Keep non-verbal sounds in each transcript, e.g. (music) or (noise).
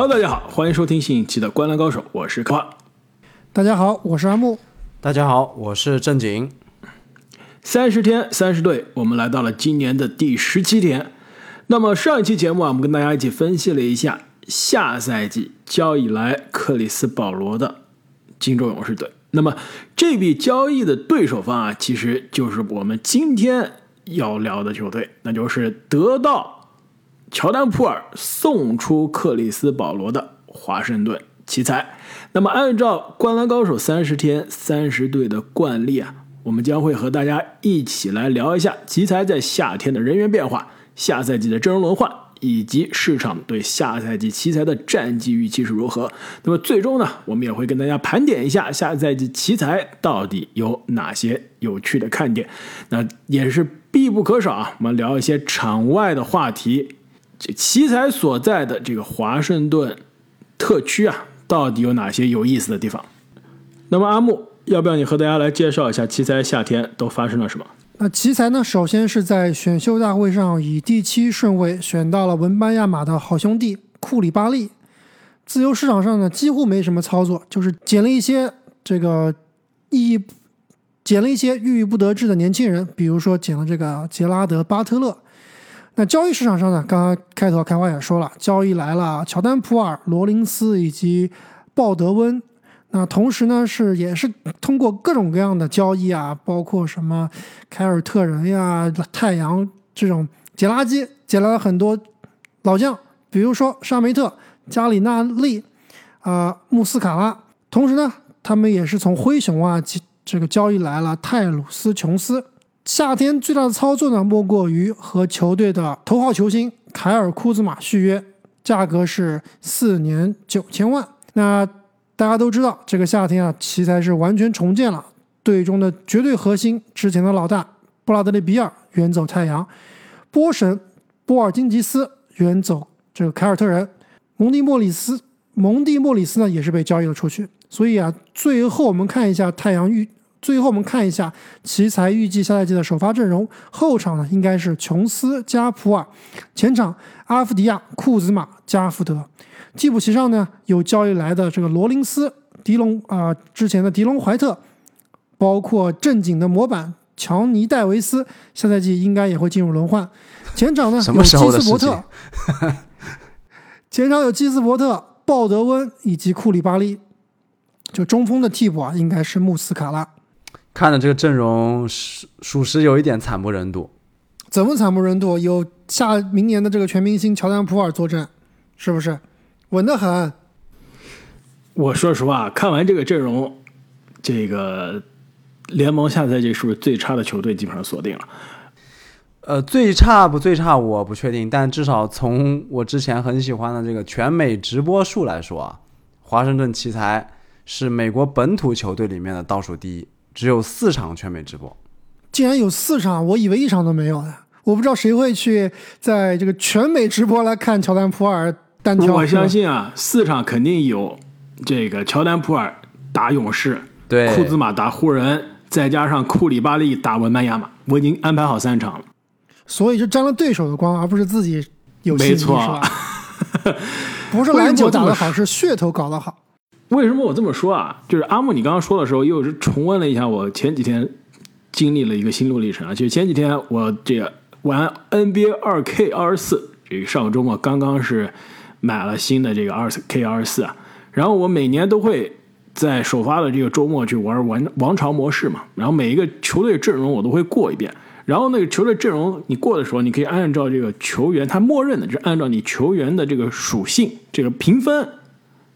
Hello，大家好，欢迎收听新一期的《观篮高手》，我是柯。大家好，我是阿木。大家好，我是正经。三十天三十队，我们来到了今年的第十七天。那么上一期节目啊，我们跟大家一起分析了一下下赛季交易来克里斯保罗的金州勇士队。那么这笔交易的对手方啊，其实就是我们今天要聊的球队，那就是得到乔丹普尔送出克里斯保罗的华盛顿奇才。那么按照灌篮高手三十天三十队的惯例啊，我们将会和大家一起来聊一下奇才在夏天的人员变化、下赛季的阵容轮换。以及市场对下赛季奇才的战绩预期是如何？那么最终呢，我们也会跟大家盘点一下下赛季奇才到底有哪些有趣的看点。那也是必不可少啊，我们聊一些场外的话题。这奇才所在的这个华盛顿特区啊，到底有哪些有意思的地方？那么阿木，要不要你和大家来介绍一下奇才夏天都发生了什么？那奇才呢？首先是在选秀大会上以第七顺位选到了文班亚马的好兄弟库里巴利。自由市场上呢，几乎没什么操作，就是捡了一些这个意义，捡了一些郁郁不得志的年轻人，比如说捡了这个杰拉德巴特勒。那交易市场上呢，刚刚开头开花也说了，交易来了乔丹普尔、罗林斯以及鲍德温。那同时呢，是也是通过各种各样的交易啊，包括什么凯尔特人呀、太阳这种捡垃圾，捡来了很多老将，比如说沙梅特、加里纳利、啊穆斯卡拉。同时呢，他们也是从灰熊啊这个交易来了泰鲁斯琼斯。夏天最大的操作呢，莫过于和球队的头号球星凯尔库兹马续约，价格是四年九千万。那大家都知道，这个夏天啊，奇才是完全重建了队中的绝对核心，之前的老大布拉德利·比尔远走太阳，波神波尔津吉斯远走这个凯尔特人，蒙蒂莫里斯蒙蒂莫里斯呢也是被交易了出去。所以啊，最后我们看一下太阳预，最后我们看一下奇才预计下赛季的首发阵容，后场呢应该是琼斯加普尔，前场阿夫迪亚、库兹马、加福德。替补席上呢有交易来的这个罗林斯、迪龙啊，之前的迪龙怀特，包括正经的模板乔尼戴维斯，下赛季应该也会进入轮换。前场呢有基斯伯特，前场有基斯伯特、鲍德温以及库里巴利。就中锋的替补啊，应该是穆斯卡拉。看的这个阵容，属属实有一点惨不忍睹。怎么惨不忍睹？有下明年的这个全明星乔丹普尔坐镇，是不是？稳得很。我说实话，看完这个阵容，这个联盟下赛季是不是最差的球队基本上锁定了？呃，最差不最差我不确定，但至少从我之前很喜欢的这个全美直播数来说啊，华盛顿奇才是美国本土球队里面的倒数第一，只有四场全美直播。竟然有四场，我以为一场都没有呢。我不知道谁会去在这个全美直播来看乔丹普尔单挑。我相信啊，四场肯定有这个乔丹普尔打勇士，对，库兹马打湖人，再加上库里巴利打文班亚马，我已经安排好三场了。所以是沾了对手的光，而不是自己有没错，不是篮球打得好，(laughs) 是噱头搞得好。为什么我这么说啊？就是阿木，你刚刚说的时候，又是重温了一下我前几天经历了一个心路历程啊。就前几天我这个玩 NBA 二 K 二十四，这个上个周末刚刚是。买了新的这个二 K 二十四啊，然后我每年都会在首发的这个周末去玩王王朝模式嘛，然后每一个球队阵容我都会过一遍，然后那个球队阵容你过的时候，你可以按照这个球员他默认的，就是按照你球员的这个属性这个评分，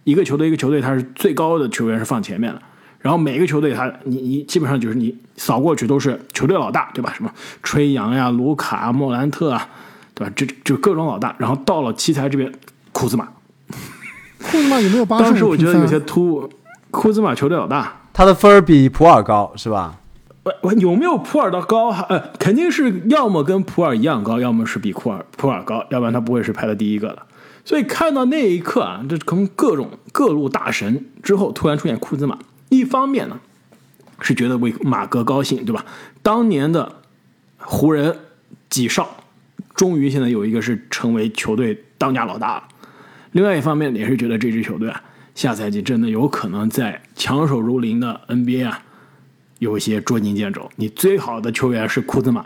一个球队一个球队他是最高的球员是放前面的，然后每个球队他你你基本上就是你扫过去都是球队老大对吧？什么吹杨呀、卢卡、莫兰特啊，对吧？这就各种老大，然后到了奇才这边。库兹马，库兹马有没有八十当时我觉得有些突兀。库兹马球队老大，他的分儿比普尔高是吧？我有没有普尔的高？呃，肯定是要么跟普尔一样高，要么是比库尔普尔高，要不然他不会是排在第一个的。所以看到那一刻啊，这从各种各路大神之后突然出现库兹马，一方面呢是觉得为马哥高兴，对吧？当年的湖人几少，终于现在有一个是成为球队。当家老大了，另外一方面也是觉得这支球队啊，下赛季真的有可能在强手如林的 NBA 啊，有一些捉襟见肘。你最好的球员是库兹马，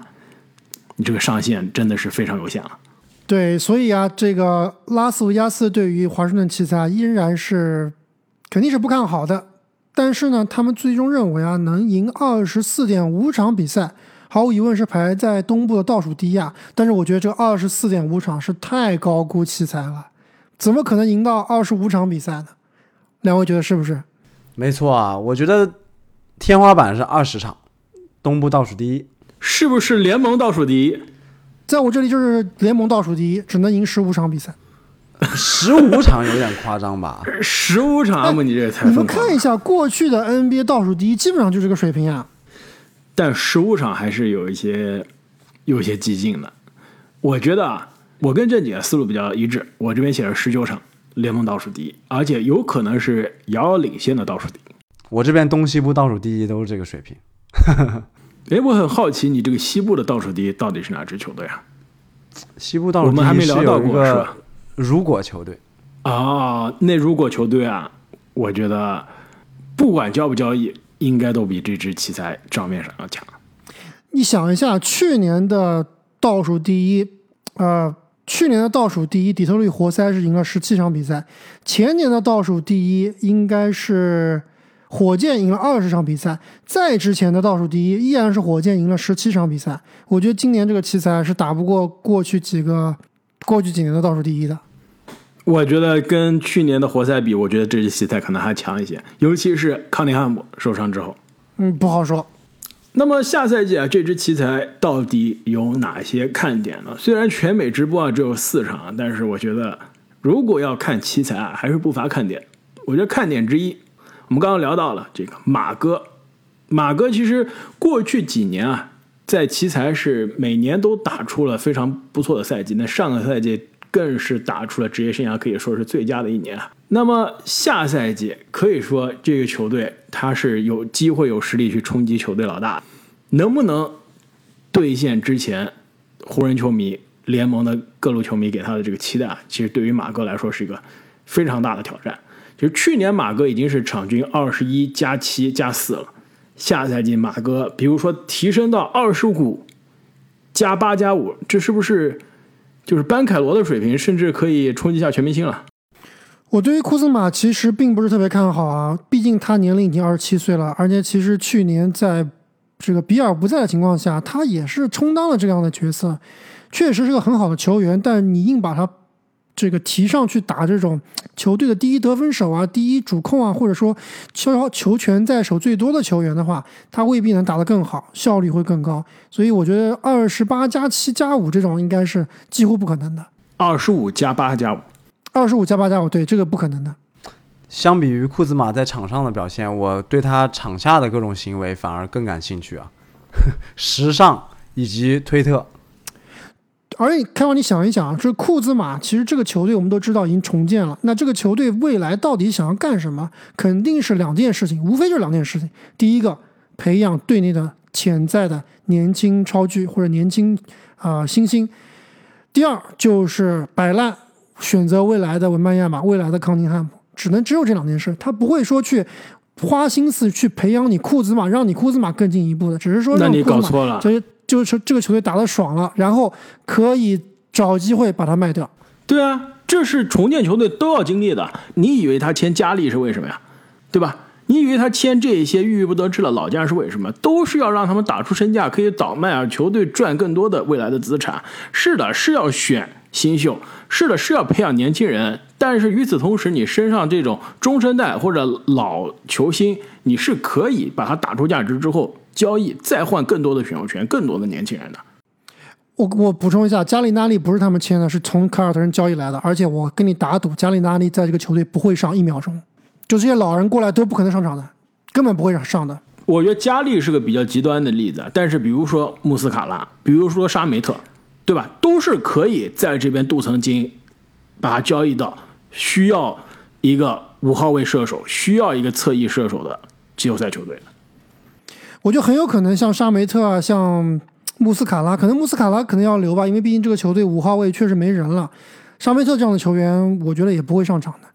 你这个上限真的是非常有限了。对，所以啊，这个拉斯维加斯对于华盛顿奇才依然是肯定是不看好的。但是呢，他们最终认为啊，能赢二十四点五场比赛，毫无疑问是排在东部的倒数第一啊。但是我觉得这二十四点五场是太高估奇才了，怎么可能赢到二十五场比赛呢？两位觉得是不是？没错啊，我觉得天花板是二十场，东部倒数第一，是不是联盟倒数第一？在我这里就是联盟倒数第一，只能赢十五场比赛。十五场有点夸张吧？(laughs) 十五场嘛，你这太你们。看一下过去的 NBA 倒数第一，基本上就这个水平啊。但十五场还是有一些有一些激进的。我觉得啊，我跟郑姐思路比较一致，我这边写了十九场联盟倒数第一，而且有可能是遥遥领先的倒数第一。我这边东西部倒数第一都是这个水平。哎，我很好奇，你这个西部的倒数第一到底是哪支球队啊？西部倒数第我们还没聊到过是吧？如果球队，啊，那如果球队啊，我觉得不管交不交易，应该都比这支奇才账面上要强。你想一下，去年的倒数第一，呃，去年的倒数第一，底特律活塞是赢了十七场比赛，前年的倒数第一应该是火箭赢了二十场比赛，再之前的倒数第一依然是火箭赢了十七场比赛。我觉得今年这个奇才是打不过过去几个过去几年的倒数第一的。我觉得跟去年的活塞比，我觉得这支奇才可能还强一些，尤其是康宁汉姆受伤之后。嗯，不好说。那么下赛季啊，这支奇才到底有哪些看点呢？虽然全美直播啊只有四场，但是我觉得如果要看奇才啊，还是不乏看点。我觉得看点之一，我们刚刚聊到了这个马哥，马哥其实过去几年啊，在奇才是每年都打出了非常不错的赛季，那上个赛季更是打出了职业生涯可以说是最佳的一年啊。那么下赛季可以说这个球队他是有机会有实力去冲击球队老大，能不能兑现之前湖人球迷、联盟的各路球迷给他的这个期待啊？其实对于马哥来说是一个非常大的挑战。就去年马哥已经是场均二十一加七加四了，下赛季马哥比如说提升到二十五加八加五，这是不是就是班凯罗的水平，甚至可以冲击一下全明星了？我对于库兹马其实并不是特别看好啊，毕竟他年龄已经二十七岁了，而且其实去年在这个比尔不在的情况下，他也是充当了这样的角色，确实是个很好的球员，但你硬把他这个提上去打这种球队的第一得分手啊、第一主控啊，或者说球球权在手最多的球员的话，他未必能打得更好，效率会更高。所以我觉得二十八加七加五这种应该是几乎不可能的，二十五加八加五，二十五加八加五，对这个不可能的。相比于库兹马在场上的表现，我对他场下的各种行为反而更感兴趣啊，(laughs) 时尚以及推特。而且开完你想一想啊，这库兹马其实这个球队我们都知道已经重建了，那这个球队未来到底想要干什么？肯定是两件事情，无非就是两件事情。第一个，培养队内的潜在的年轻超巨或者年轻啊、新星；第二就是摆烂，选择未来的文班亚马、未来的康宁汉姆，只能只有这两件事，他不会说去。花心思去培养你库兹马，让你库兹马更进一步的，只是说那你搞错了。就是这个球队打得爽了，然后可以找机会把它卖掉。对啊，这是重建球队都要经历的。你以为他签加利是为什么呀？对吧？你以为他签这些郁郁不得志的老将是为什么？都是要让他们打出身价，可以倒卖啊，球队赚更多的未来的资产。是的，是要选新秀，是的，是要培养年轻人。但是与此同时，你身上这种中生代或者老球星，你是可以把它打出价值之后交易，再换更多的选秀权、更多的年轻人的。我我补充一下，加里纳利不是他们签的，是从凯尔特人交易来的。而且我跟你打赌，加里纳利在这个球队不会上一秒钟，就这些老人过来都不可能上场的，根本不会上的。我觉得加利是个比较极端的例子，但是比如说穆斯卡拉，比如说沙梅特，对吧？都是可以在这边镀层金，把它交易到需要一个五号位射手、需要一个侧翼射手的季后赛球队的。我觉得很有可能像沙梅特啊，像穆斯卡拉，可能穆斯卡拉可能要留吧，因为毕竟这个球队五号位确实没人了。沙梅特这样的球员，我觉得也不会上场的，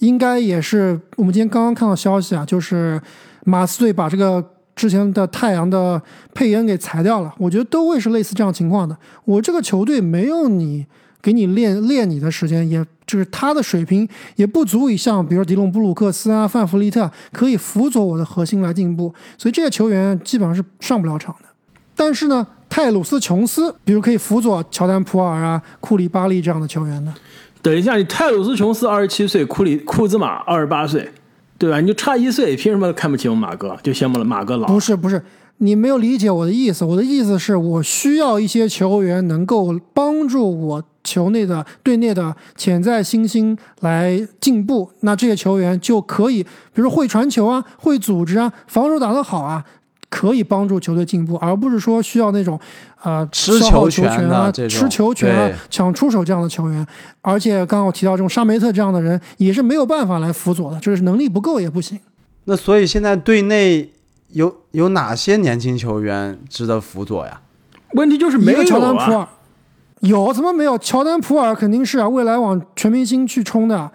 应该也是我们今天刚刚看到消息啊，就是马刺队把这个之前的太阳的佩恩给裁掉了，我觉得都会是类似这样情况的。我这个球队没有你给你练练你的时间，也就是他的水平也不足以像比如迪隆布鲁克斯啊、范弗利特可以辅佐我的核心来进步，所以这些球员基本上是上不了场的。但是呢，泰鲁斯琼斯，比如可以辅佐乔丹普尔啊、库里巴利这样的球员呢？等一下，你泰鲁斯琼斯二十七岁，库里库兹马二十八岁，对吧？你就差一岁，凭什么看不起我们马哥？就羡慕了马哥老？不是不是，你没有理解我的意思。我的意思是我需要一些球员能够帮助我球内的队内的潜在新星来进步，那这些球员就可以，比如会传球啊，会组织啊，防守打得好啊。可以帮助球队进步，而不是说需要那种，呃，吃球权啊、吃球权啊、抢出手这样的球员。而且刚刚我提到这种沙梅特这样的人，也是没有办法来辅佐的，就是能力不够也不行。那所以现在队内有有哪些年轻球员值得辅佐呀？问题就是没有乔丹普尔，有怎么没有？乔丹普尔肯定是啊，未来往全明星去冲的。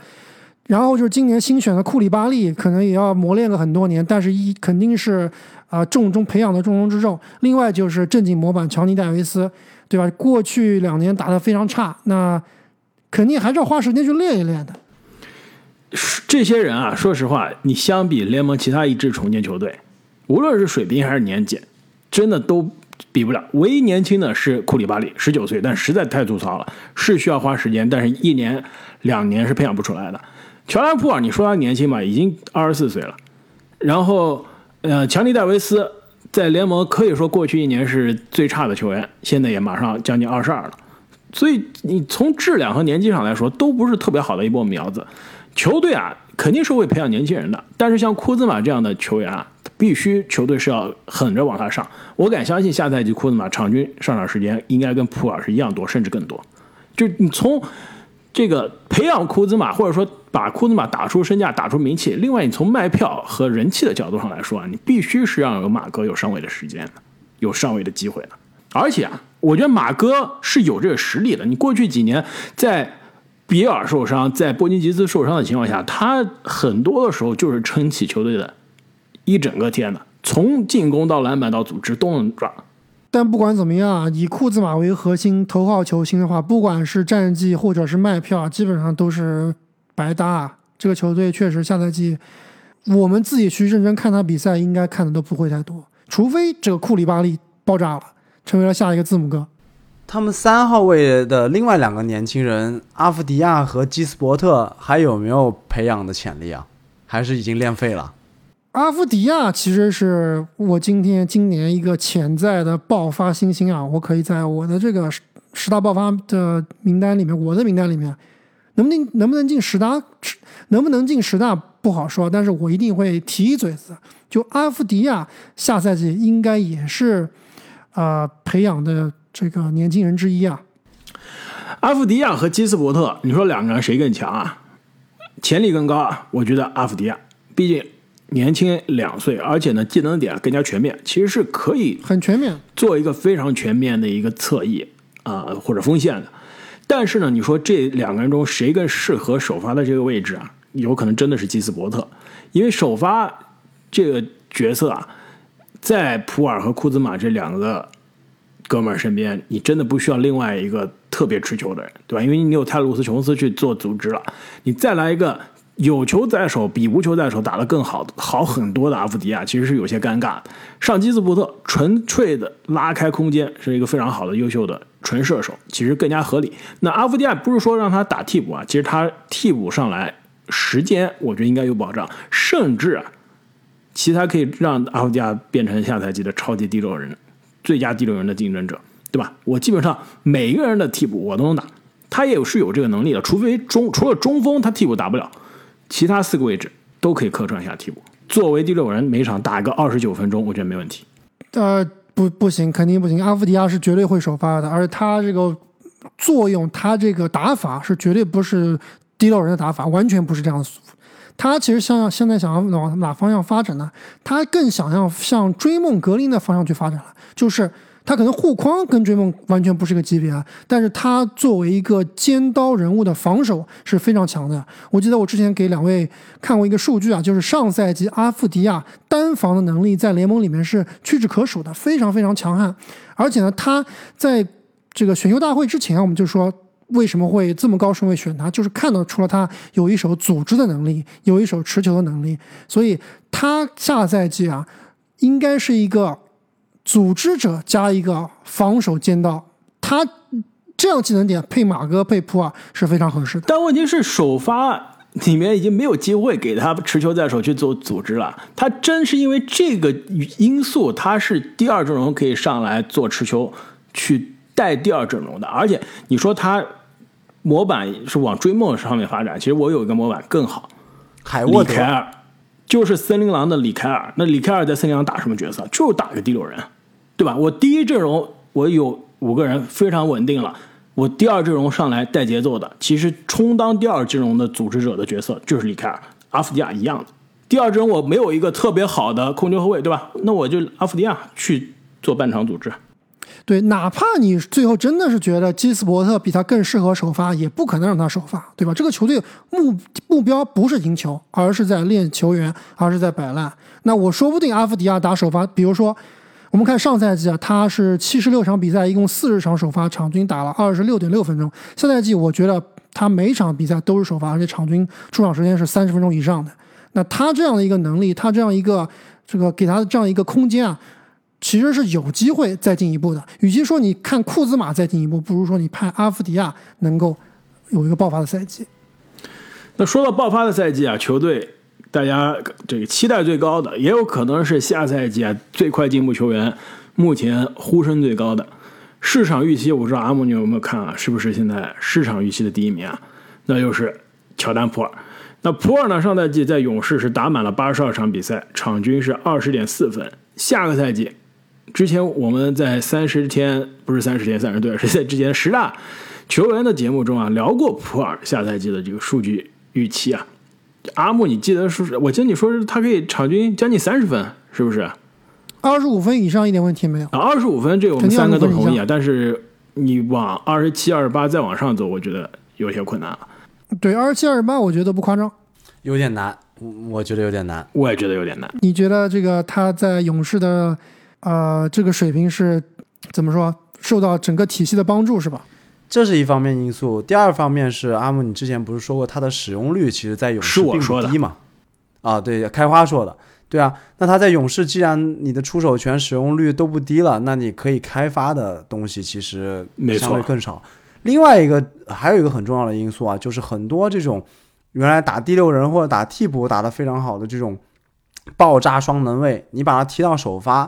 然后就是今年新选的库里巴利，可能也要磨练个很多年，但是一肯定是。啊，重中培养的重中之重。另外就是正经模板乔尼戴维斯，对吧？过去两年打得非常差，那肯定还是要花时间去练一练的。这些人啊，说实话，你相比联盟其他一支重建球队，无论是水平还是年纪，真的都比不了。唯一年轻的是库里巴利，十九岁，但实在太粗糙了，是需要花时间，但是一年两年是培养不出来的。乔丹普尔，你说他年轻吧，已经二十四岁了，然后。呃，强尼戴维斯在联盟可以说过去一年是最差的球员，现在也马上将近二十二了，所以你从质量和年纪上来说都不是特别好的一波苗子。球队啊肯定是会培养年轻人的，但是像库兹马这样的球员啊，必须球队是要狠着往他上。我敢相信下赛季库兹马场均上场时间应该跟普尔是一样多，甚至更多。就你从。这个培养库兹马，或者说把库兹马打出身价、打出名气。另外，你从卖票和人气的角度上来说啊，你必须是让马哥有上位的时间，有上位的机会的。而且啊，我觉得马哥是有这个实力的。你过去几年在比尔受伤、在波金吉斯受伤的情况下，他很多的时候就是撑起球队的一整个天呐，从进攻到篮板到组织都能抓。但不管怎么样啊，以库兹马为核心头号球星的话，不管是战绩或者是卖票，基本上都是白搭。这个球队确实下赛季，我们自己去认真看他比赛，应该看的都不会太多，除非这个库里巴利爆炸了，成为了下一个字母哥。他们三号位的另外两个年轻人阿夫迪亚和基斯伯特还有没有培养的潜力啊？还是已经练废了？阿夫迪亚其实是我今天今年一个潜在的爆发新星啊！我可以在我的这个十大爆发的名单里面，我的名单里面，能不能能不能进十大，能不能进十大不好说，但是我一定会提一嘴子。就阿夫迪亚下赛季应该也是啊培养的这个年轻人之一啊。阿夫迪亚和基斯伯特，你说两个人谁更强啊？潜力更高啊？我觉得阿夫迪亚，毕竟。年轻两岁，而且呢，技能点更加全面，其实是可以很全面做一个非常全面的一个侧翼啊，或者锋线的。但是呢，你说这两个人中谁更适合首发的这个位置啊？有可能真的是基斯伯特，因为首发这个角色啊，在普尔和库兹马这两个哥们儿身边，你真的不需要另外一个特别持球的人，对吧？因为你有泰鲁斯琼斯去做组织了，你再来一个。有球在手比无球在手打得更好好很多的阿夫迪亚，其实是有些尴尬。上基斯伯特纯粹的拉开空间，是一个非常好的优秀的纯射手，其实更加合理。那阿夫迪亚不是说让他打替补啊，其实他替补上来时间，我觉得应该有保障，甚至啊，其他可以让阿夫迪亚变成下赛季的超级第六人、最佳第六人的竞争者，对吧？我基本上每个人的替补我都能打，他也是有这个能力的，除非中除了中锋他替补打不了。其他四个位置都可以客串一下替补，作为第六人，每场打个二十九分钟，我觉得没问题。呃，不，不行，肯定不行。阿夫迪亚是绝对会首发的，而他这个作用，他这个打法是绝对不是第六人的打法，完全不是这样的。他其实像现在想要往哪方向发展呢？他更想要向追梦格林的方向去发展了，就是他可能护框跟追梦完全不是一个级别啊，但是他作为一个尖刀人物的防守是非常强的。我记得我之前给两位看过一个数据啊，就是上赛季阿夫迪亚单防的能力在联盟里面是屈指可数的，非常非常强悍。而且呢，他在这个选秀大会之前，我们就说为什么会这么高顺位选他，就是看到除了他有一手组织的能力，有一手持球的能力，所以他下赛季啊，应该是一个。组织者加一个防守尖刀，他这样技能点配马哥配普尔是非常合适的。但问题是首发里面已经没有机会给他持球在手去做组织了。他真是因为这个因素，他是第二阵容可以上来做持球去带第二阵容的。而且你说他模板是往追梦上面发展，其实我有一个模板更好，海沃凯尔就是森林狼的李凯尔。那李凯尔在森林狼打什么角色？就是打个第六人。对吧？我第一阵容我有五个人非常稳定了，我第二阵容上来带节奏的，其实充当第二阵容的组织者的角色就是里凯尔、阿夫迪亚一样的。第二阵容我没有一个特别好的控球后卫，对吧？那我就阿夫迪亚去做半场组织。对，哪怕你最后真的是觉得基斯伯特比他更适合首发，也不可能让他首发，对吧？这个球队目目标不是赢球，而是在练球员，而是在摆烂。那我说不定阿夫迪亚打首发，比如说。我们看上赛季啊，他是七十六场比赛，一共四十场首发，场均打了二十六点六分钟。下赛季我觉得他每场比赛都是首发，而且场均出场时间是三十分钟以上的。那他这样的一个能力，他这样一个这个给他的这样一个空间啊，其实是有机会再进一步的。与其说你看库兹马再进一步，不如说你盼阿夫迪亚能够有一个爆发的赛季。那说到爆发的赛季啊，球队。大家这个期待最高的，也有可能是下赛季啊最快进步球员，目前呼声最高的市场预期，我不知道阿木你有没有看啊？是不是现在市场预期的第一名啊？那就是乔丹普尔。那普尔呢？上赛季在勇士是打满了八十二场比赛，场均是二十点四分。下个赛季，之前我们在三十天不是三十天三十队，是在之前十大球员的节目中啊聊过普尔下赛季的这个数据预期啊。阿木，你记得是？我记得你说是他可以场均将近三十分，是不是？二十五分以上一点问题没有。啊，二十五分这个我们三个都同意啊。但是你往二十七、二十八再往上走，我觉得有些困难了。对，二十七、二十八，我觉得不夸张。有点难，我觉得有点难。我也觉得有点难。你觉得这个他在勇士的呃这个水平是怎么说？受到整个体系的帮助是吧？这是一方面因素，第二方面是阿木，你之前不是说过它的使用率其实在勇士并不低嘛？啊，对，开花说的，对啊，那他在勇士，既然你的出手权使用率都不低了，那你可以开发的东西其实相对更少。另外一个还有一个很重要的因素啊，就是很多这种原来打第六人或者打替补打得非常好的这种爆炸双能卫，你把他踢到首发。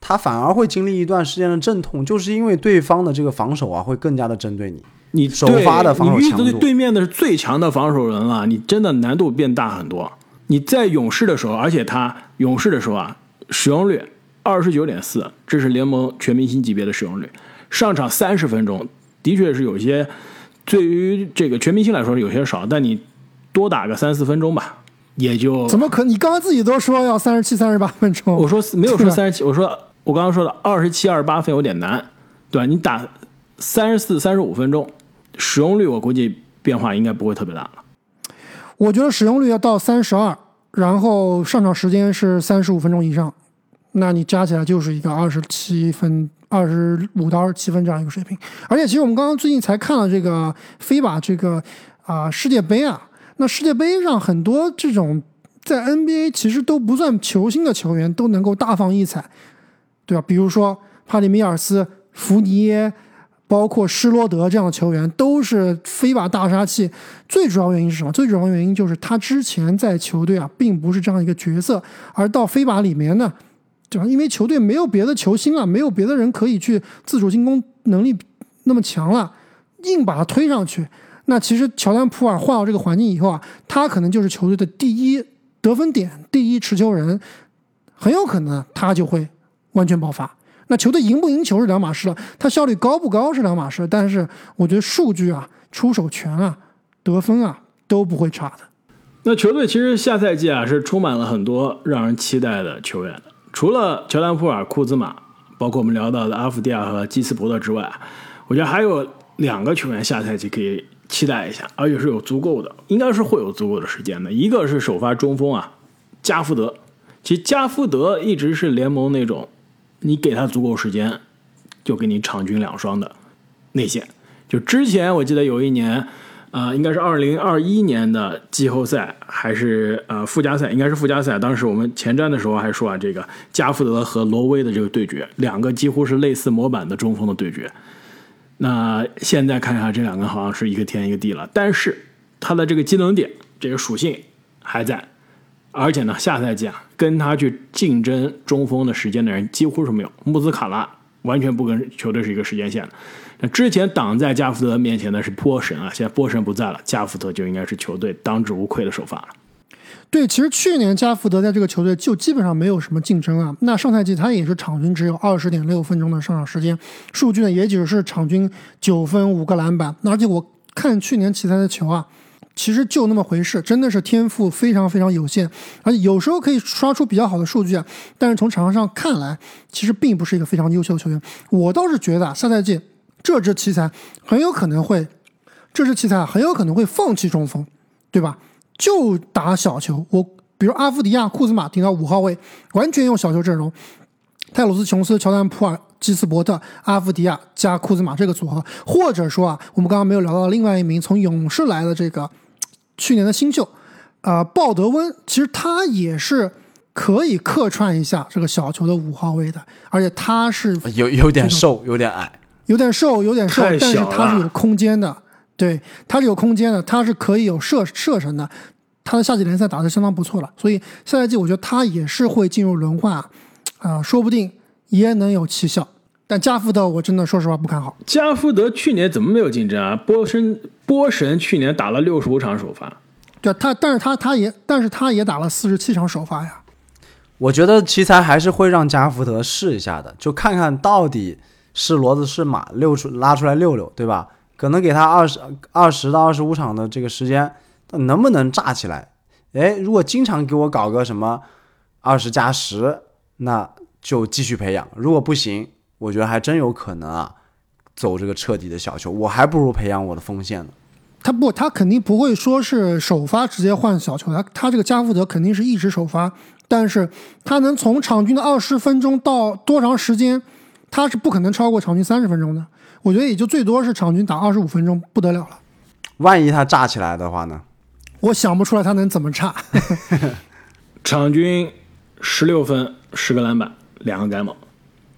他反而会经历一段时间的阵痛，就是因为对方的这个防守啊，会更加的针对你。你首发的防守强度，你遇对面的是最强的防守人了，你真的难度变大很多。你在勇士的时候，而且他勇士的时候啊，使用率二十九点四，这是联盟全明星级别的使用率。上场三十分钟，的确是有些，对于这个全明星来说有些少，但你多打个三四分钟吧，也就怎么可？你刚刚自己都说要三十七、三十八分钟，我说没有说三十七，我说。我刚刚说的二十七、二十八分有点难，对吧？你打三十四、三十五分钟，使用率我估计变化应该不会特别大了。我觉得使用率要到三十二，然后上场时间是三十五分钟以上，那你加起来就是一个二十七分、二十五到二十七分这样一个水平。而且，其实我们刚刚最近才看了这个飞把这个啊世界杯啊，那世界杯上很多这种在 NBA 其实都不算球星的球员都能够大放异彩。对吧？比如说帕里米尔斯、福尼耶，包括施罗德这样的球员，都是非法大杀器。最主要原因是什么？最主要原因就是他之前在球队啊，并不是这样一个角色，而到非法里面呢，对吧？因为球队没有别的球星了，没有别的人可以去自主进攻能力那么强了，硬把他推上去。那其实乔丹普尔换到这个环境以后啊，他可能就是球队的第一得分点、第一持球人，很有可能他就会。完全爆发，那球队赢不赢球是两码事了，他效率高不高是两码事，但是我觉得数据啊、出手权啊、得分啊都不会差的。那球队其实下赛季啊是充满了很多让人期待的球员的，除了乔丹、普尔、库兹马、包括我们聊到的阿弗蒂亚和基斯伯特之外，我觉得还有两个球员下赛季可以期待一下，而且是有足够的，应该是会有足够的时间的。一个是首发中锋啊，加福德。其实加福德一直是联盟那种，你给他足够时间，就给你场均两双的内线。就之前我记得有一年，呃，应该是二零二一年的季后赛还是呃附加赛，应该是附加赛。当时我们前瞻的时候还说啊，这个加福德和罗威的这个对决，两个几乎是类似模板的中锋的对决。那现在看一下，这两个好像是一个天一个地了。但是他的这个技能点，这个属性还在，而且呢，下赛季啊，跟他去竞争中锋的时间的人几乎是没有。穆斯卡拉完全不跟球队是一个时间线的。那之前挡在加福德面前的是波神啊，现在波神不在了，加福德就应该是球队当之无愧的首发了。对，其实去年加福德在这个球队就基本上没有什么竞争啊。那上赛季他也是场均只有二十点六分钟的上场时间，数据呢也只是场均九分五个篮板。而且我看去年其他的球啊，其实就那么回事，真的是天赋非常非常有限，而且有时候可以刷出比较好的数据啊。但是从场上看来，其实并不是一个非常优秀的球员。我倒是觉得啊下赛季这支奇才很有可能会，这支奇才很有可能会放弃中锋，对吧？就打小球，我比如阿夫迪亚、库兹马顶到五号位，完全用小球阵容，泰鲁斯、琼斯、乔丹、普尔、基斯伯特、阿夫迪亚加库兹马这个组合，或者说啊，我们刚刚没有聊到另外一名从勇士来的这个去年的新秀，呃，鲍德温，其实他也是可以客串一下这个小球的五号位的，而且他是有有点瘦，有点矮，有点瘦，有点瘦，但是他是有空间的。对，他是有空间的，他是可以有射射程的，他的夏季联赛打得相当不错了，所以下赛季我觉得他也是会进入轮换，啊，说不定也能有奇效。但加福德我真的说实话不看好。加福德去年怎么没有竞争啊？波神波神去年打了六十五场首发，对他，但是他他也但是他也打了四十七场首发呀。我觉得奇才还是会让加福德试一下的，就看看到底是骡子是马，溜出拉出来溜溜，对吧？可能给他二十二十到二十五场的这个时间，他能不能炸起来？哎，如果经常给我搞个什么二十加十，那就继续培养；如果不行，我觉得还真有可能啊，走这个彻底的小球。我还不如培养我的锋线呢。他不，他肯定不会说是首发直接换小球，他他这个加福德肯定是一直首发，但是他能从场均的二十分钟到多长时间，他是不可能超过场均三十分钟的。我觉得也就最多是场均打二十五分钟，不得了了。万一他炸起来的话呢？我想不出来他能怎么炸。(laughs) 场均十六分，十个篮板，两个盖帽，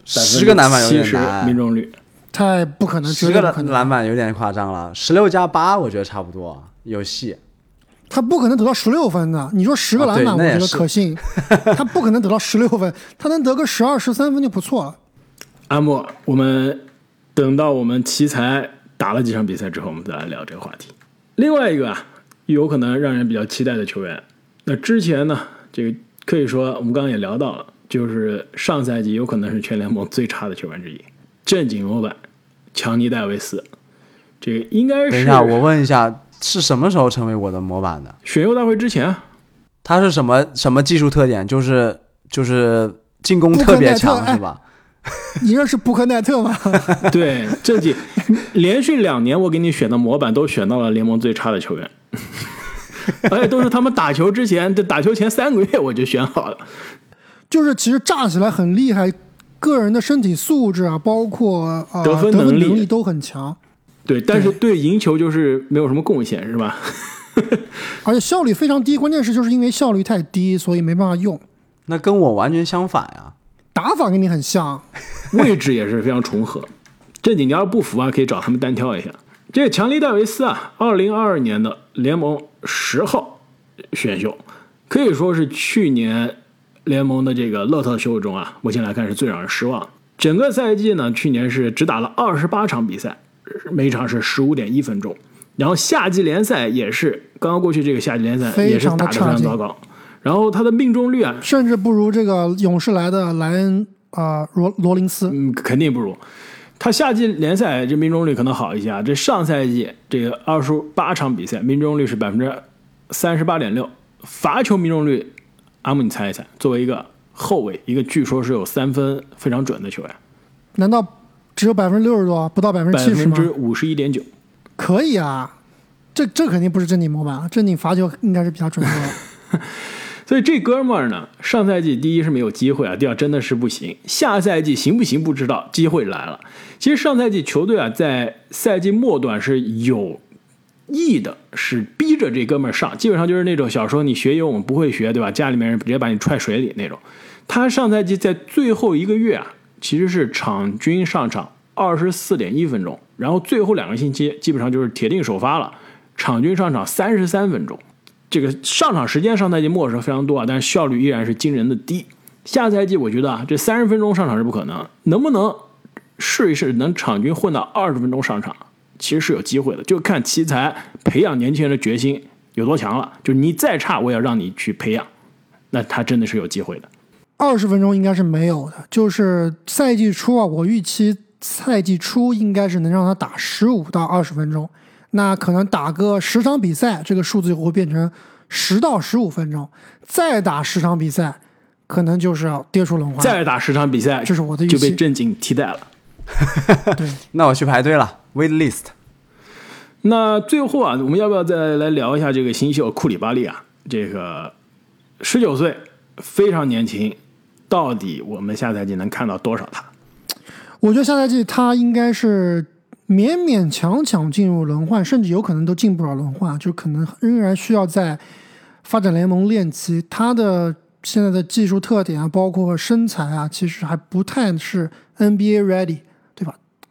十个篮板有点难，命中率太不可能，十个篮板有点夸张了。十六加八，我觉得差不多有戏。他不可能得到十六分的，你说十个篮板，我觉得可信。(laughs) 他不可能得到十六分，他能得个十二、十三分就不错了。阿莫，我们。等到我们奇才打了几场比赛之后，我们再来聊这个话题。另外一个啊，有可能让人比较期待的球员，那之前呢，这个可以说我们刚刚也聊到了，就是上赛季有可能是全联盟最差的球员之一，正经模板强尼戴维斯。这个应该是……等一下，我问一下，是什么时候成为我的模板的？选秀大会之前。他是什么什么技术特点？就是就是进攻特别强，是吧？(laughs) 你认识布克奈特吗？(laughs) 对，这几连续两年我给你选的模板都选到了联盟最差的球员，(laughs) 而且都是他们打球之前，这打球前三个月我就选好了。就是其实炸起来很厉害，个人的身体素质啊，包括得分能力都很强。对，但是对赢球就是没有什么贡献，是吧？(laughs) 而且效率非常低，关键是就是因为效率太低，所以没办法用。那跟我完全相反呀。打法跟你很像，(laughs) 位置也是非常重合。正经，你要不服啊，可以找他们单挑一下。这个强尼戴维斯啊，二零二二年的联盟十号选秀，可以说是去年联盟的这个乐特秀中啊，目前来看是最让人失望。整个赛季呢，去年是只打了二十八场比赛，每场是十五点一分钟。然后夏季联赛也是刚刚过去这个夏季联赛也是打的非常糟糕。然后他的命中率啊，甚至不如这个勇士来的莱恩啊罗罗林斯，嗯，肯定不如。他夏季联赛这命中率可能好一些啊。这上赛季这个二十八场比赛命中率是百分之三十八点六，罚球命中率，阿木你猜一猜？作为一个后卫，一个据说是有三分非常准的球员，难道只有百分之六十多，不到百分之七十吗？分之五十一点九。可以啊，这这肯定不是正经模板，正经罚球应该是比较准的。(laughs) 所以这哥们儿呢，上赛季第一是没有机会啊，第二真的是不行。下赛季行不行不知道，机会来了。其实上赛季球队啊，在赛季末段是有意的，是逼着这哥们儿上，基本上就是那种小时候你学游泳不会学，对吧？家里面人直接把你踹水里那种。他上赛季在最后一个月啊，其实是场均上场二十四点一分钟，然后最后两个星期基本上就是铁定首发了，场均上场三十三分钟。这个上场时间上赛季末是非常多啊，但是效率依然是惊人的低。下赛季我觉得啊，这三十分钟上场是不可能，能不能试一试能场均混到二十分钟上场，其实是有机会的，就看奇才培养年轻人的决心有多强了。就你再差，我也要让你去培养，那他真的是有机会的。二十分钟应该是没有的，就是赛季初啊，我预期赛季初应该是能让他打十五到二十分钟，那可能打个十场比赛，这个数字就会变成十到十五分钟，再打十场比赛，可能就是要跌出轮换。再打十场比赛，这是我的预期。就被正经替代了。对，(laughs) 那我去排队了，wait list。那最后啊，我们要不要再来聊一下这个新秀库里巴利啊？这个十九岁，非常年轻，到底我们下赛季能看到多少他？我觉得下赛季他应该是勉勉强强进入轮换，甚至有可能都进不了轮换，就可能仍然需要在发展联盟练级。他的现在的技术特点啊，包括身材啊，其实还不太是 NBA ready？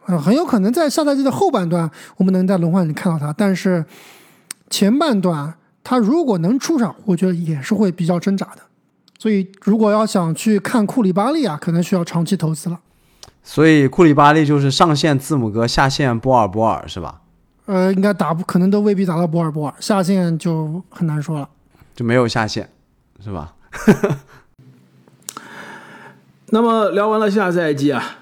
呃，很有可能在下赛季的后半段，我们能在轮换里看到他，但是前半段他如果能出场，我觉得也是会比较挣扎的。所以，如果要想去看库里巴利啊，可能需要长期投资了。所以库里巴利就是上线字母哥，下线波尔波尔是吧？呃，应该打不可能都未必打到波尔波尔，下线就很难说了。就没有下线是吧？(laughs) 那么聊完了下赛季啊，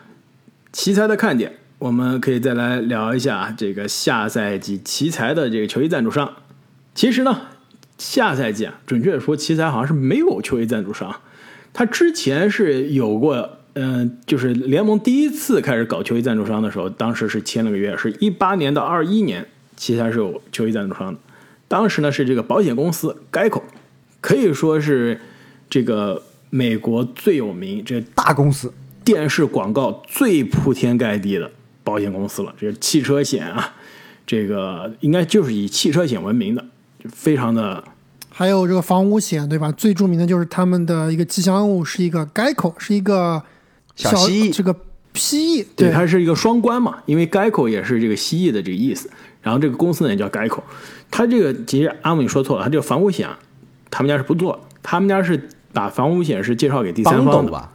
奇才的看点，我们可以再来聊一下这个下赛季奇才的这个球衣赞助商。其实呢，下赛季啊，准确说，奇才好像是没有球衣赞助商，他之前是有过。嗯，就是联盟第一次开始搞球衣赞助商的时候，当时是签了个约，是一八年到二一年，奇才是有球衣赞助商的。当时呢是这个保险公司 Geico，可以说是这个美国最有名、这大公司电视广告最铺天盖地的保险公司了。这个汽车险啊，这个应该就是以汽车险闻名的，就非常的。还有这个房屋险，对吧？最著名的就是他们的一个吉祥物是一个 Geico，是一个。小蜥蜴，这个蜥蜴，对，它是一个双关嘛，因为 Geico 也是这个蜥蜴的这个意思。然后这个公司呢也叫 Geico，它这个其实阿姆你说错了，它这个房屋险，他们家是不做，他们家是把房屋险是介绍给第三方的吧？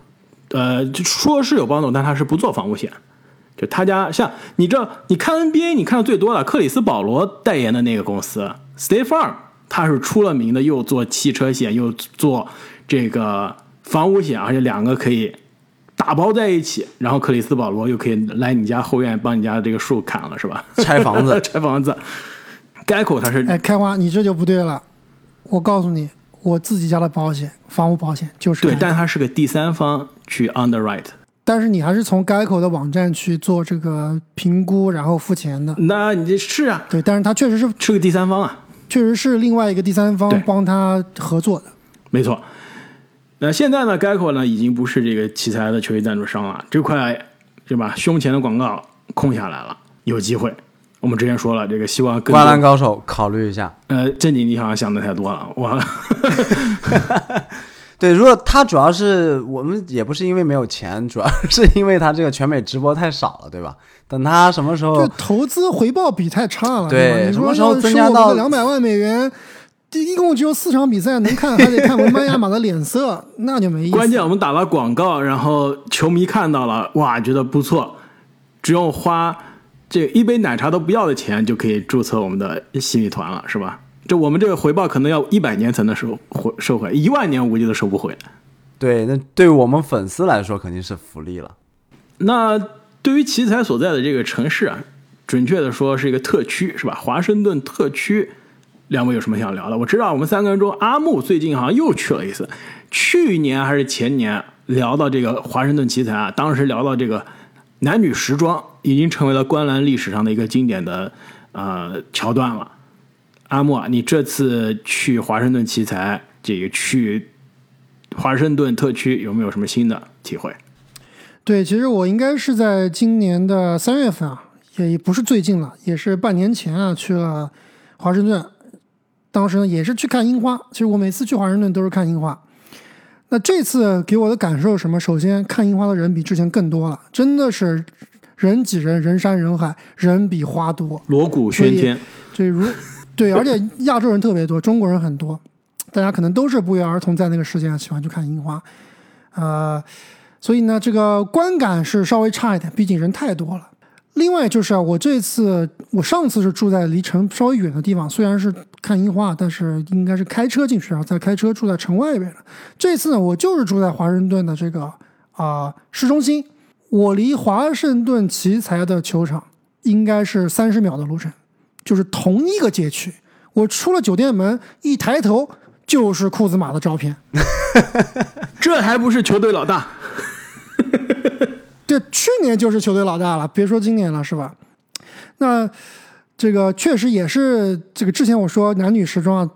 呃，就说是有帮助，但他是不做房屋险。就他家像你知道，你看 NBA，你看的最多的克里斯保罗代言的那个公司 State Farm，它是出了名的，又做汽车险，又做这个房屋险，而且两个可以。打包在一起，然后克里斯保罗又可以来你家后院帮你家这个树砍了，是吧？拆房子，(laughs) 拆房子。该口他是哎，开花，你这就不对了。我告诉你，我自己家的保险，房屋保险就是对，但他是个第三方去 underwrite。但是你还是从该口的网站去做这个评估，然后付钱的。那你这是啊？对，但是他确实是是个第三方啊，确实是另外一个第三方帮他合作的。没错。那现在呢，Geico 呢已经不是这个奇才的球衣赞助商了，这块是吧？胸前的广告空下来了，有机会。我们之前说了，这个希望灌篮高手考虑一下。呃，正经你好像想的太多了，我。(laughs) 对，如果他主要是我们也不是因为没有钱，主要是因为他这个全美直播太少了，对吧？等他什么时候投资回报比太差了，对，什么时候增加到两百万美元？一共只有四场比赛能看，还得看文班亚马的脸色，那就没意思。关键我们打了广告，然后球迷看到了，哇，觉得不错，只用花这一杯奶茶都不要的钱，就可以注册我们的新米团了，是吧？这我们这个回报可能要一百年才能收回收回，一万年我估计都收不回。对，那对于我们粉丝来说肯定是福利了。那对于奇才所在的这个城市啊，准确的说是一个特区，是吧？华盛顿特区。两位有什么想聊的？我知道我们三个人中，阿木最近好像又去了一次。去年还是前年聊到这个华盛顿奇才啊，当时聊到这个男女时装已经成为了观澜历史上的一个经典的呃桥段了。阿莫，你这次去华盛顿奇才，这个去华盛顿特区有没有什么新的体会？对，其实我应该是在今年的三月份啊，也不是最近了，也是半年前啊去了华盛顿。当时呢也是去看樱花。其实我每次去华盛顿都是看樱花。那这次给我的感受是什么？首先看樱花的人比之前更多了，真的是人挤人，人山人海，人比花多，锣鼓喧天。对，如对，而且亚洲人特别多，中国人很多，大家可能都是不约而同在那个时间喜欢去看樱花。呃，所以呢，这个观感是稍微差一点，毕竟人太多了。另外就是啊，我这次我上次是住在离城稍微远的地方，虽然是看樱花，但是应该是开车进去，然后再开车住在城外边的。这次呢，我就是住在华盛顿的这个啊市中心，我离华盛顿奇才的球场应该是三十秒的路程，就是同一个街区。我出了酒店门，一抬头就是库兹马的照片，(laughs) 这还不是球队老大？(laughs) 对，去年就是球队老大了，别说今年了，是吧？那这个确实也是这个之前我说男女时装，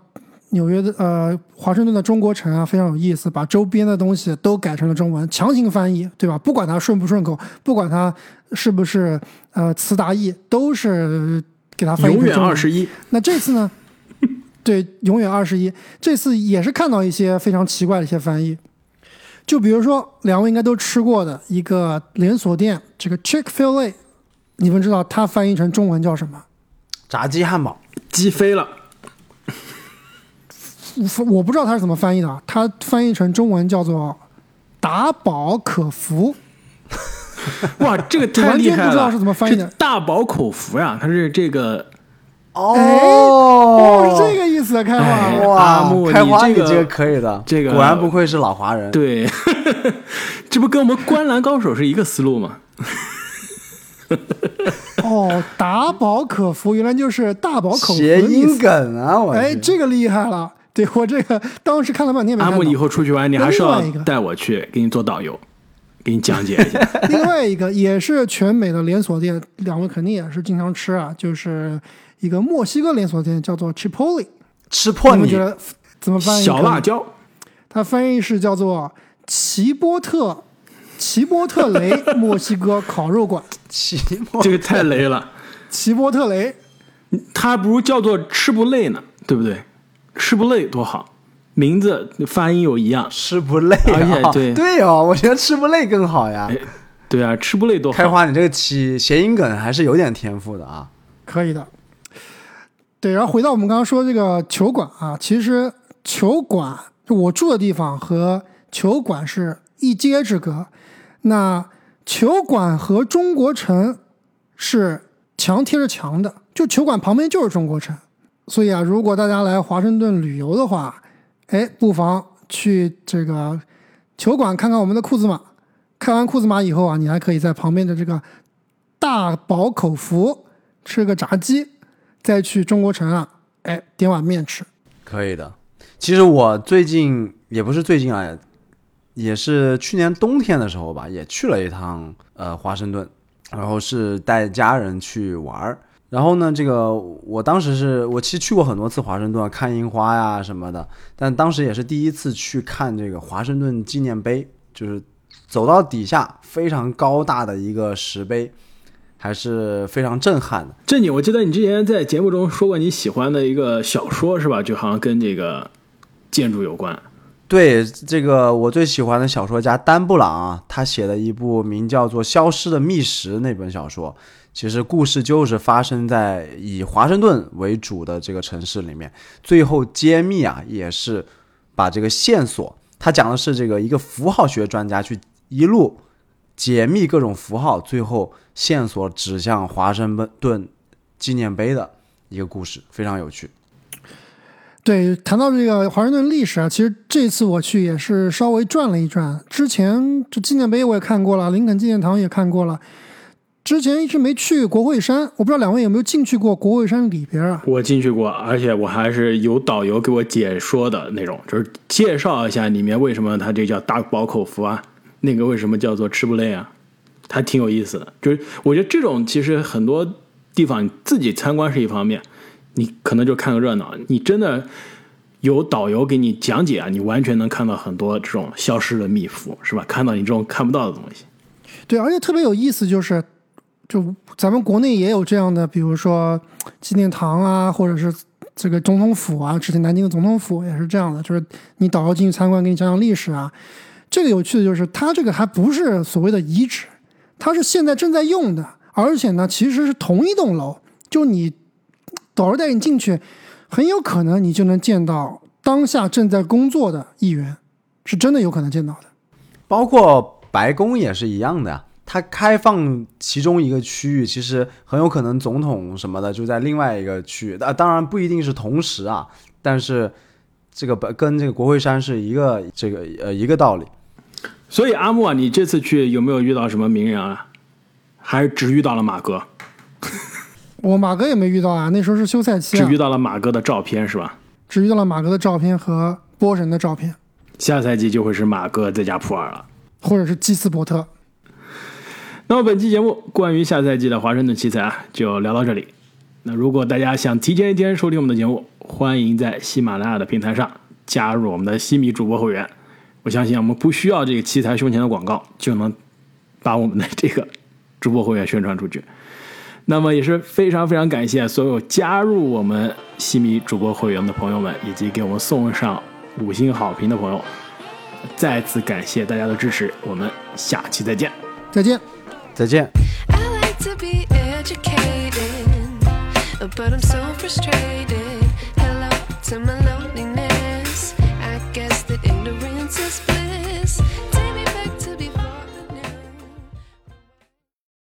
纽约的呃华盛顿的中国城啊非常有意思，把周边的东西都改成了中文，强行翻译，对吧？不管它顺不顺口，不管它是不是呃词达意，都是给它翻译。永远二十一。那这次呢？(laughs) 对，永远二十一。这次也是看到一些非常奇怪的一些翻译。就比如说，两位应该都吃过的一个连锁店，这个 Chick-fil-A，你们知道它翻译成中文叫什么？炸鸡汉堡，鸡飞了。我不知道它是怎么翻译的，它翻译成中文叫做“打饱可服”。(laughs) (laughs) 哇，这个太厉害了！不知道是怎么翻译的，大饱口福呀，它是这个。哦，是这个意思，开花哇！开花，你这个可以的，这个果然不愧是老华人。对，(laughs) 这不跟我们观澜高手是一个思路吗？(laughs) 哦，打饱可服，原来就是大饱口福谐音梗啊！我哎，这个厉害了。对我这个当时看了半天没看阿木，以后出去玩，你还是要带我去，给你做导游，给你讲解一下。(laughs) 另外一个也是全美的连锁店，两位肯定也是经常吃啊，就是。一个墨西哥连锁店叫做 Chipotle，吃破你觉得怎么翻译？小辣椒，它翻译是叫做奇波特奇波特雷墨西哥烤肉馆。齐这个太雷了，奇波特雷，它不如叫做吃不累呢，对不对？吃不累多好，名字发音有一样，吃不累，而且 (laughs) 对对哦，我觉得吃不累更好呀。对啊，吃不累多好。开花，你这个起谐音梗还是有点天赋的啊，可以的。对，然后回到我们刚刚说这个球馆啊，其实球馆我住的地方和球馆是一街之隔，那球馆和中国城是墙贴着墙的，就球馆旁边就是中国城，所以啊，如果大家来华盛顿旅游的话，哎，不妨去这个球馆看看我们的库兹马，看完库兹马以后啊，你还可以在旁边的这个大饱口福吃个炸鸡。再去中国城啊，哎，点碗面吃，可以的。其实我最近也不是最近啊，也是去年冬天的时候吧，也去了一趟呃华盛顿，然后是带家人去玩儿。然后呢，这个我当时是我其实去过很多次华盛顿看樱花呀什么的，但当时也是第一次去看这个华盛顿纪念碑，就是走到底下非常高大的一个石碑。还是非常震撼的。正经，我记得你之前在节目中说过你喜欢的一个小说，是吧？就好像跟这个建筑有关。对，这个我最喜欢的小说家丹布朗啊，他写的一部名叫做《消失的密室》那本小说，其实故事就是发生在以华盛顿为主的这个城市里面。最后揭秘啊，也是把这个线索，他讲的是这个一个符号学专家去一路。解密各种符号，最后线索指向华盛顿纪念碑的一个故事，非常有趣。对，谈到这个华盛顿历史啊，其实这次我去也是稍微转了一转。之前这纪念碑我也看过了，林肯纪念堂也看过了。之前一直没去国会山，我不知道两位有没有进去过国会山里边啊？我进去过，而且我还是有导游给我解说的那种，就是介绍一下里面为什么它这叫大饱口福啊。那个为什么叫做吃不累啊？还挺有意思的。就是我觉得这种其实很多地方自己参观是一方面，你可能就看个热闹，你真的有导游给你讲解啊，你完全能看到很多这种消失的秘符，是吧？看到你这种看不到的东西。对，而且特别有意思，就是就咱们国内也有这样的，比如说纪念堂啊，或者是这个总统府啊，之前南京的总统府也是这样的，就是你导游进去参观，给你讲讲历史啊。这个有趣的就是，它这个还不是所谓的遗址，它是现在正在用的，而且呢，其实是同一栋楼。就你导游带你进去，很有可能你就能见到当下正在工作的议员，是真的有可能见到的。包括白宫也是一样的，它开放其中一个区域，其实很有可能总统什么的就在另外一个区域。啊，当然不一定是同时啊，但是这个本跟这个国会山是一个这个呃一个道理。所以阿木啊，你这次去有没有遇到什么名人啊？还是只遇到了马哥？我马哥也没遇到啊，那时候是休赛期啊，只遇到了马哥的照片是吧？只遇到了马哥的照片和波神的照片，下赛季就会是马哥再加普尔了。或者是基斯伯特。那么本期节目关于下赛季的华盛顿奇才啊，就聊到这里。那如果大家想提前一天收听我们的节目，欢迎在喜马拉雅的平台上加入我们的西米主播会员。我相信我们不需要这个奇才胸前的广告，就能把我们的这个主播会员宣传出去。那么也是非常非常感谢所有加入我们西米主播会员的朋友们，以及给我们送上五星好评的朋友。再次感谢大家的支持，我们下期再见。再见。再见。I like to be educated, but I'm so frustrated. Hello to my